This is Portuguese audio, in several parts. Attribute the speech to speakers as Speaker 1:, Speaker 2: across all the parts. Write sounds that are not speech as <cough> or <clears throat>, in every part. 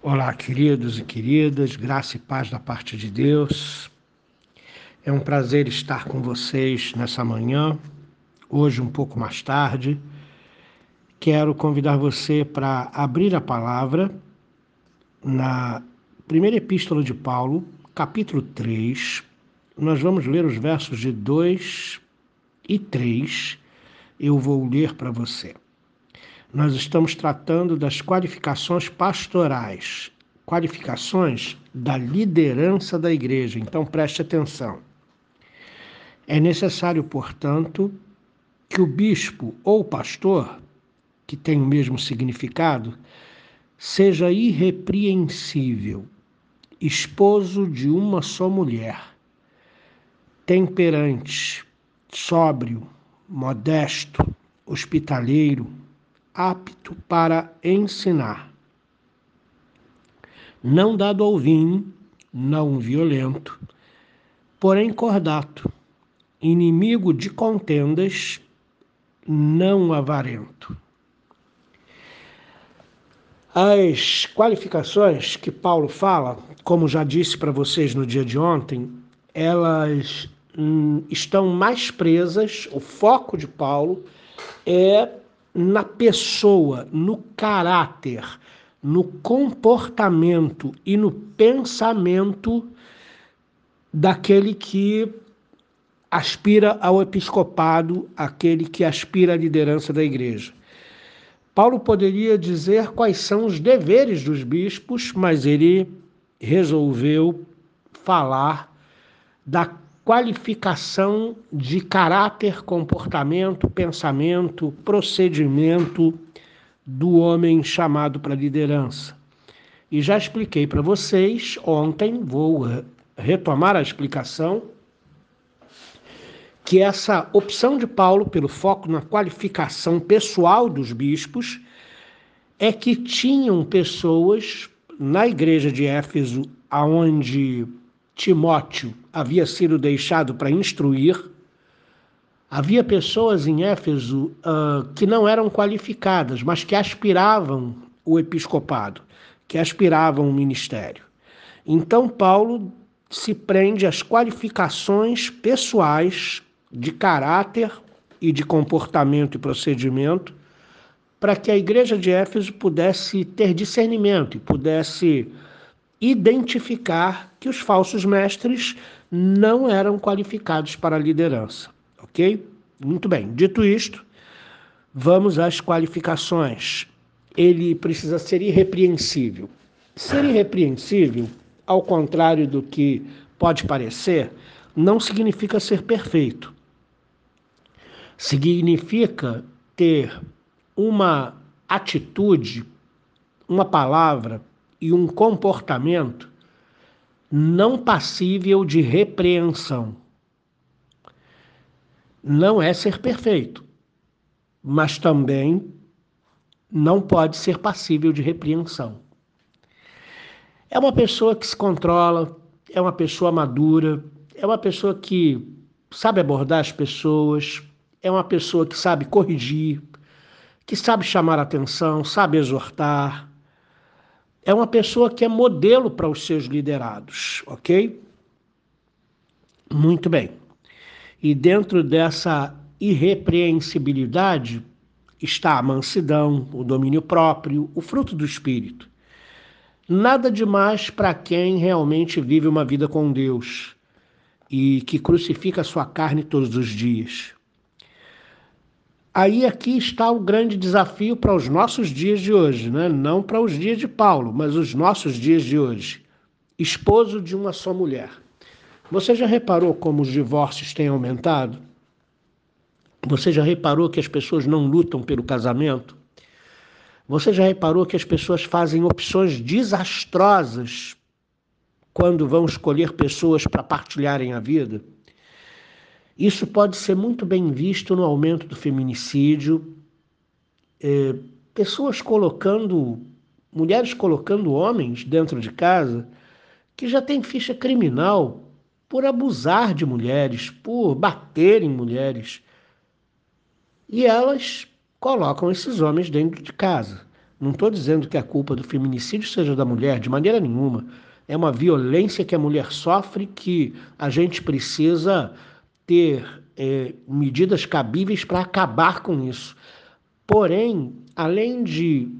Speaker 1: Olá, queridos e queridas, graça e paz da parte de Deus. É um prazer estar com vocês nessa manhã, hoje um pouco mais tarde. Quero convidar você para abrir a palavra na primeira epístola de Paulo, capítulo 3. Nós vamos ler os versos de 2 e 3. Eu vou ler para você nós estamos tratando das qualificações pastorais, qualificações da liderança da igreja. Então preste atenção. É necessário, portanto, que o bispo ou pastor, que tem o mesmo significado, seja irrepreensível, esposo de uma só mulher, temperante, sóbrio, modesto, hospitaleiro, apto para ensinar. Não dado ao vinho, não violento, porém cordato, inimigo de contendas, não avarento. As qualificações que Paulo fala, como já disse para vocês no dia de ontem, elas hum, estão mais presas, o foco de Paulo é na pessoa, no caráter, no comportamento e no pensamento daquele que aspira ao episcopado, aquele que aspira à liderança da igreja. Paulo poderia dizer quais são os deveres dos bispos, mas ele resolveu falar da qualificação de caráter, comportamento, pensamento, procedimento do homem chamado para liderança. E já expliquei para vocês ontem, vou retomar a explicação, que essa opção de Paulo pelo foco na qualificação pessoal dos bispos é que tinham pessoas na igreja de Éfeso aonde Timóteo havia sido deixado para instruir, havia pessoas em Éfeso uh, que não eram qualificadas, mas que aspiravam o episcopado, que aspiravam o ministério. Então, Paulo se prende às qualificações pessoais de caráter e de comportamento e procedimento para que a igreja de Éfeso pudesse ter discernimento e pudesse identificar que os falsos mestres não eram qualificados para a liderança, ok? Muito bem. Dito isto, vamos às qualificações. Ele precisa ser irrepreensível. Ser irrepreensível, ao contrário do que pode parecer, não significa ser perfeito. Significa ter uma atitude, uma palavra, e um comportamento não passível de repreensão. Não é ser perfeito, mas também não pode ser passível de repreensão. É uma pessoa que se controla, é uma pessoa madura, é uma pessoa que sabe abordar as pessoas, é uma pessoa que sabe corrigir, que sabe chamar atenção, sabe exortar, é uma pessoa que é modelo para os seus liderados, ok? Muito bem. E dentro dessa irrepreensibilidade está a mansidão, o domínio próprio, o fruto do espírito. Nada demais para quem realmente vive uma vida com Deus e que crucifica a sua carne todos os dias. Aí aqui está o grande desafio para os nossos dias de hoje, né? não para os dias de Paulo, mas os nossos dias de hoje. Esposo de uma só mulher. Você já reparou como os divórcios têm aumentado? Você já reparou que as pessoas não lutam pelo casamento? Você já reparou que as pessoas fazem opções desastrosas quando vão escolher pessoas para partilharem a vida? Isso pode ser muito bem visto no aumento do feminicídio, é, pessoas colocando, mulheres colocando homens dentro de casa que já têm ficha criminal por abusar de mulheres, por bater em mulheres. E elas colocam esses homens dentro de casa. Não estou dizendo que a culpa do feminicídio seja da mulher, de maneira nenhuma. É uma violência que a mulher sofre que a gente precisa ter é, medidas cabíveis para acabar com isso. Porém, além de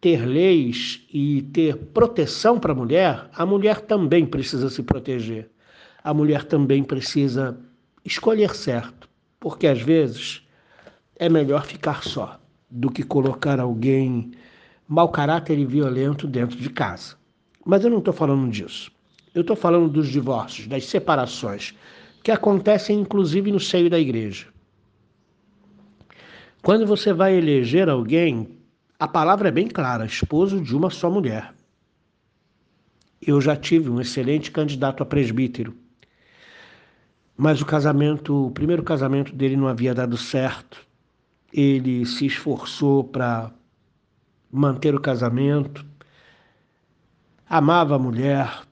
Speaker 1: ter leis e ter proteção para a mulher, a mulher também precisa se proteger. A mulher também precisa escolher certo, porque às vezes é melhor ficar só do que colocar alguém mau caráter e violento dentro de casa. Mas eu não estou falando disso. Eu estou falando dos divórcios, das separações, que acontecem inclusive no seio da igreja. Quando você vai eleger alguém, a palavra é bem clara: esposo de uma só mulher. Eu já tive um excelente candidato a presbítero, mas o casamento, o primeiro casamento dele não havia dado certo. Ele se esforçou para manter o casamento, amava a mulher,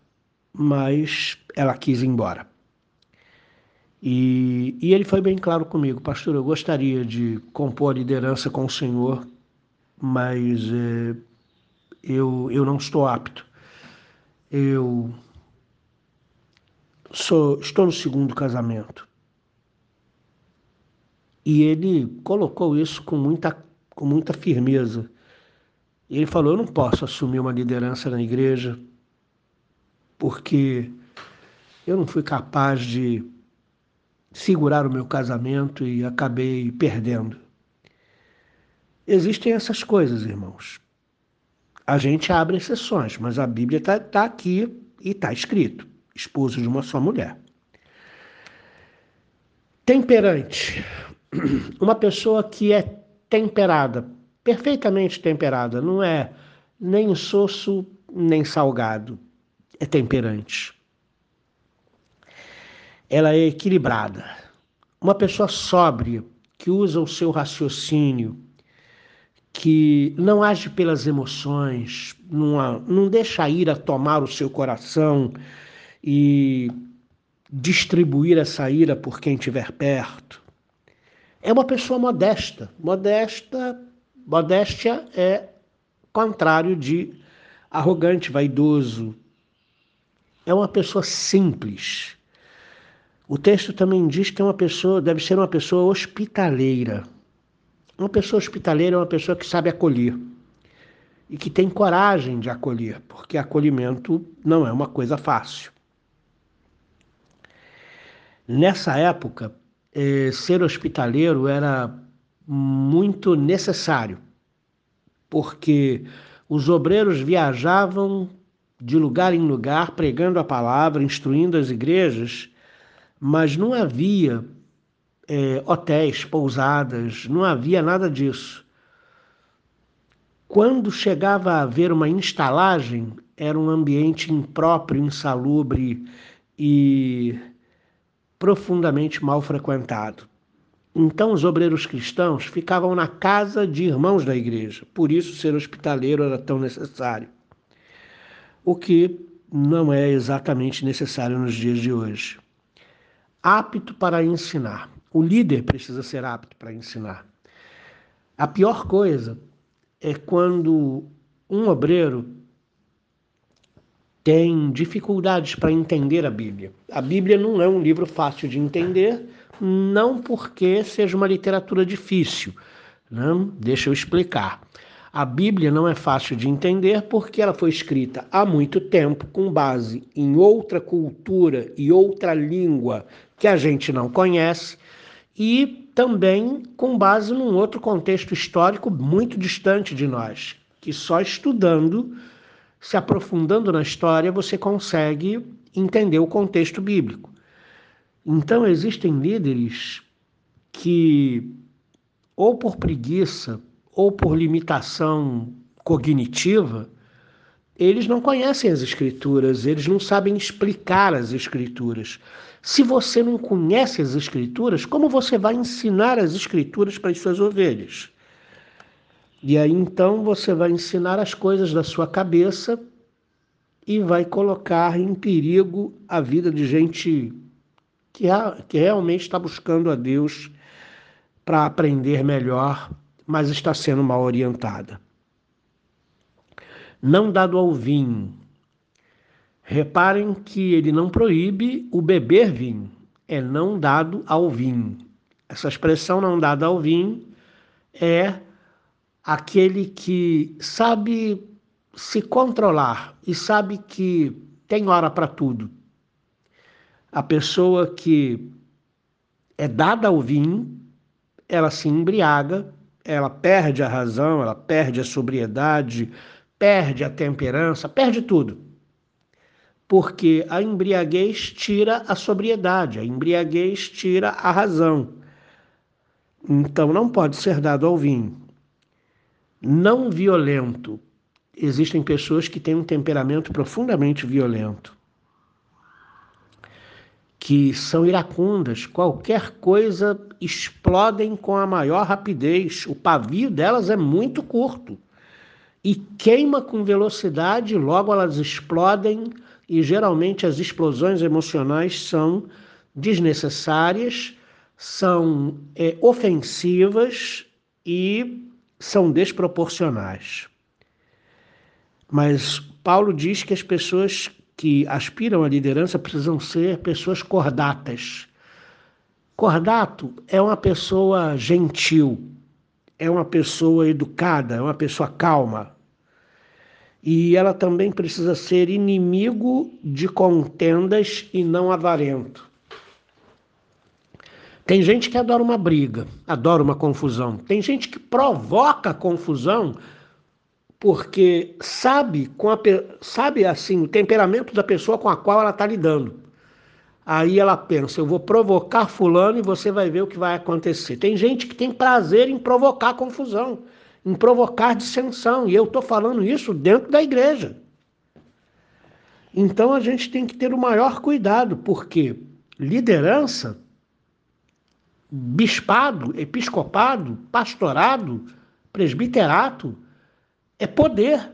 Speaker 1: mas ela quis ir embora. E, e ele foi bem claro comigo, pastor, eu gostaria de compor a liderança com o senhor, mas é, eu, eu não estou apto. Eu sou, estou no segundo casamento. E ele colocou isso com muita, com muita firmeza. Ele falou: Eu não posso assumir uma liderança na igreja, porque eu não fui capaz de segurar o meu casamento e acabei perdendo. Existem essas coisas, irmãos. A gente abre exceções, mas a Bíblia está tá aqui e está escrito: esposo de uma só mulher. Temperante. <clears throat> Uma pessoa que é temperada, perfeitamente temperada, não é nem soço nem salgado, é temperante ela é equilibrada. Uma pessoa sóbria, que usa o seu raciocínio, que não age pelas emoções, não, não deixa a ira tomar o seu coração e distribuir essa ira por quem estiver perto. É uma pessoa modesta. Modesta, modéstia é contrário de arrogante, vaidoso. É uma pessoa simples o texto também diz que é uma pessoa deve ser uma pessoa hospitaleira. Uma pessoa hospitaleira é uma pessoa que sabe acolher e que tem coragem de acolher, porque acolhimento não é uma coisa fácil. Nessa época, eh, ser hospitaleiro era muito necessário, porque os obreiros viajavam de lugar em lugar pregando a palavra, instruindo as igrejas mas não havia é, hotéis, pousadas, não havia nada disso. Quando chegava a haver uma instalagem, era um ambiente impróprio, insalubre e profundamente mal frequentado. Então, os obreiros cristãos ficavam na casa de irmãos da igreja, por isso ser hospitaleiro era tão necessário. O que não é exatamente necessário nos dias de hoje apto para ensinar. O líder precisa ser apto para ensinar. A pior coisa é quando um obreiro tem dificuldades para entender a Bíblia. A Bíblia não é um livro fácil de entender, não porque seja uma literatura difícil. Né? Deixa eu explicar. A Bíblia não é fácil de entender porque ela foi escrita há muito tempo com base em outra cultura e outra língua que a gente não conhece e também com base num outro contexto histórico muito distante de nós, que só estudando, se aprofundando na história, você consegue entender o contexto bíblico. Então existem líderes que ou por preguiça ou por limitação cognitiva, eles não conhecem as escrituras, eles não sabem explicar as escrituras. Se você não conhece as escrituras, como você vai ensinar as escrituras para as suas ovelhas? E aí então você vai ensinar as coisas da sua cabeça e vai colocar em perigo a vida de gente que, que realmente está buscando a Deus para aprender melhor mas está sendo mal orientada. não dado ao vinho. Reparem que ele não proíbe o beber vinho, é não dado ao vinho. Essa expressão não dada ao vinho é aquele que sabe se controlar e sabe que tem hora para tudo. A pessoa que é dada ao vinho, ela se embriaga, ela perde a razão, ela perde a sobriedade, perde a temperança, perde tudo. Porque a embriaguez tira a sobriedade, a embriaguez tira a razão. Então não pode ser dado ao vinho. Não violento. Existem pessoas que têm um temperamento profundamente violento, que são iracundas, qualquer coisa explodem com a maior rapidez, o pavio delas é muito curto e queima com velocidade, logo elas explodem e geralmente as explosões emocionais são desnecessárias são é, ofensivas e são desproporcionais. Mas Paulo diz que as pessoas que aspiram à liderança precisam ser pessoas cordatas. Cordato é uma pessoa gentil, é uma pessoa educada, é uma pessoa calma. E ela também precisa ser inimigo de contendas e não avarento. Tem gente que adora uma briga, adora uma confusão. Tem gente que provoca confusão porque sabe com a, sabe assim o temperamento da pessoa com a qual ela está lidando. Aí ela pensa, eu vou provocar fulano e você vai ver o que vai acontecer. Tem gente que tem prazer em provocar confusão, em provocar dissensão, e eu estou falando isso dentro da igreja. Então a gente tem que ter o maior cuidado, porque liderança bispado, episcopado, pastorado, presbiterato, é poder.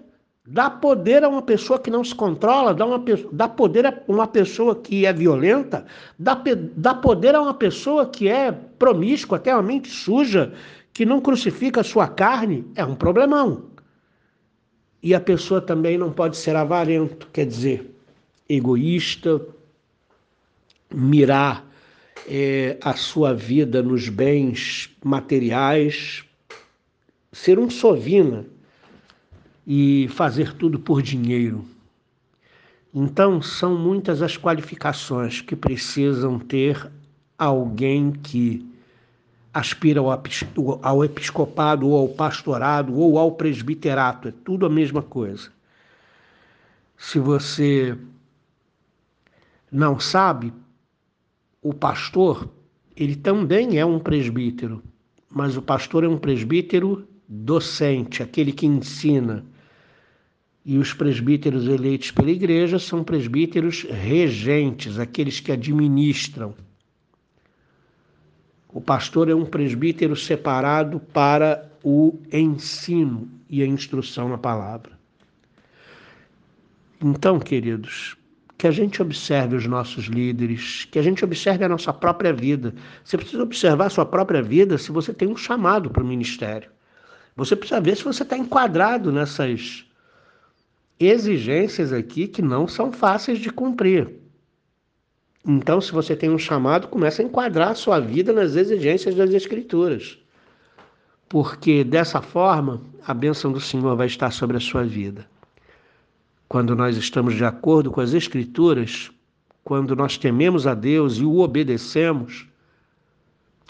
Speaker 1: Dá poder a uma pessoa que não se controla, dá, uma, dá poder a uma pessoa que é violenta, dá, dá poder a uma pessoa que é promíscua, até uma mente suja, que não crucifica a sua carne, é um problemão. E a pessoa também não pode ser avarento, quer dizer, egoísta, mirar é, a sua vida nos bens materiais, ser um sovina e fazer tudo por dinheiro. Então, são muitas as qualificações que precisam ter alguém que aspira ao episcopado ou ao pastorado ou ao presbiterato, é tudo a mesma coisa. Se você não sabe, o pastor, ele também é um presbítero, mas o pastor é um presbítero docente, aquele que ensina. E os presbíteros eleitos pela igreja são presbíteros regentes, aqueles que administram. O pastor é um presbítero separado para o ensino e a instrução na palavra. Então, queridos, que a gente observe os nossos líderes, que a gente observe a nossa própria vida. Você precisa observar a sua própria vida se você tem um chamado para o ministério. Você precisa ver se você está enquadrado nessas exigências aqui que não são fáceis de cumprir. Então, se você tem um chamado, comece a enquadrar a sua vida nas exigências das Escrituras. Porque dessa forma, a bênção do Senhor vai estar sobre a sua vida quando nós estamos de acordo com as Escrituras, quando nós tememos a Deus e o obedecemos,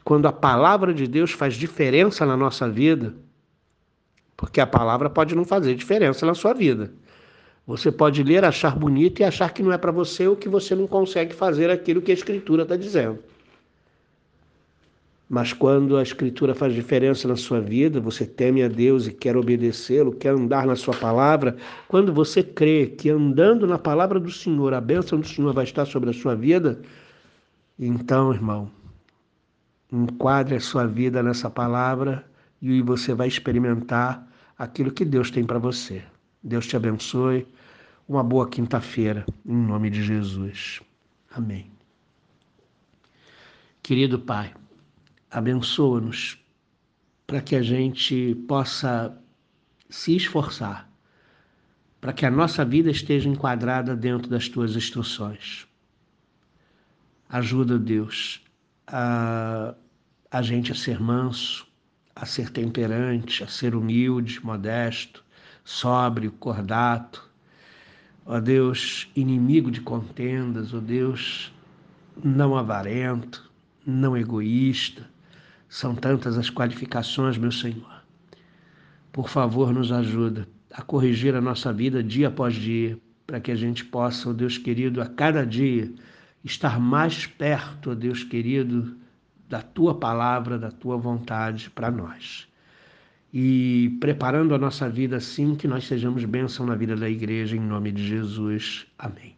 Speaker 1: quando a palavra de Deus faz diferença na nossa vida, porque a palavra pode não fazer diferença na sua vida. Você pode ler, achar bonito e achar que não é para você ou que você não consegue fazer aquilo que a Escritura está dizendo. Mas quando a Escritura faz diferença na sua vida, você teme a Deus e quer obedecê-lo, quer andar na sua palavra, quando você crê que andando na palavra do Senhor, a bênção do Senhor vai estar sobre a sua vida, então, irmão, enquadre a sua vida nessa palavra e você vai experimentar aquilo que Deus tem para você. Deus te abençoe. Uma boa quinta-feira, em nome de Jesus. Amém. Querido Pai, abençoa-nos para que a gente possa se esforçar para que a nossa vida esteja enquadrada dentro das tuas instruções. Ajuda, Deus, a, a gente a ser manso, a ser temperante, a ser humilde, modesto, sóbrio, cordato. Ó Deus, inimigo de contendas, ó Deus, não avarento, não egoísta. São tantas as qualificações, meu Senhor. Por favor, nos ajuda a corrigir a nossa vida dia após dia, para que a gente possa, ó Deus querido, a cada dia estar mais perto, ó Deus querido, da tua palavra, da tua vontade para nós. E preparando a nossa vida assim que nós sejamos bênção na vida da igreja, em nome de Jesus. Amém.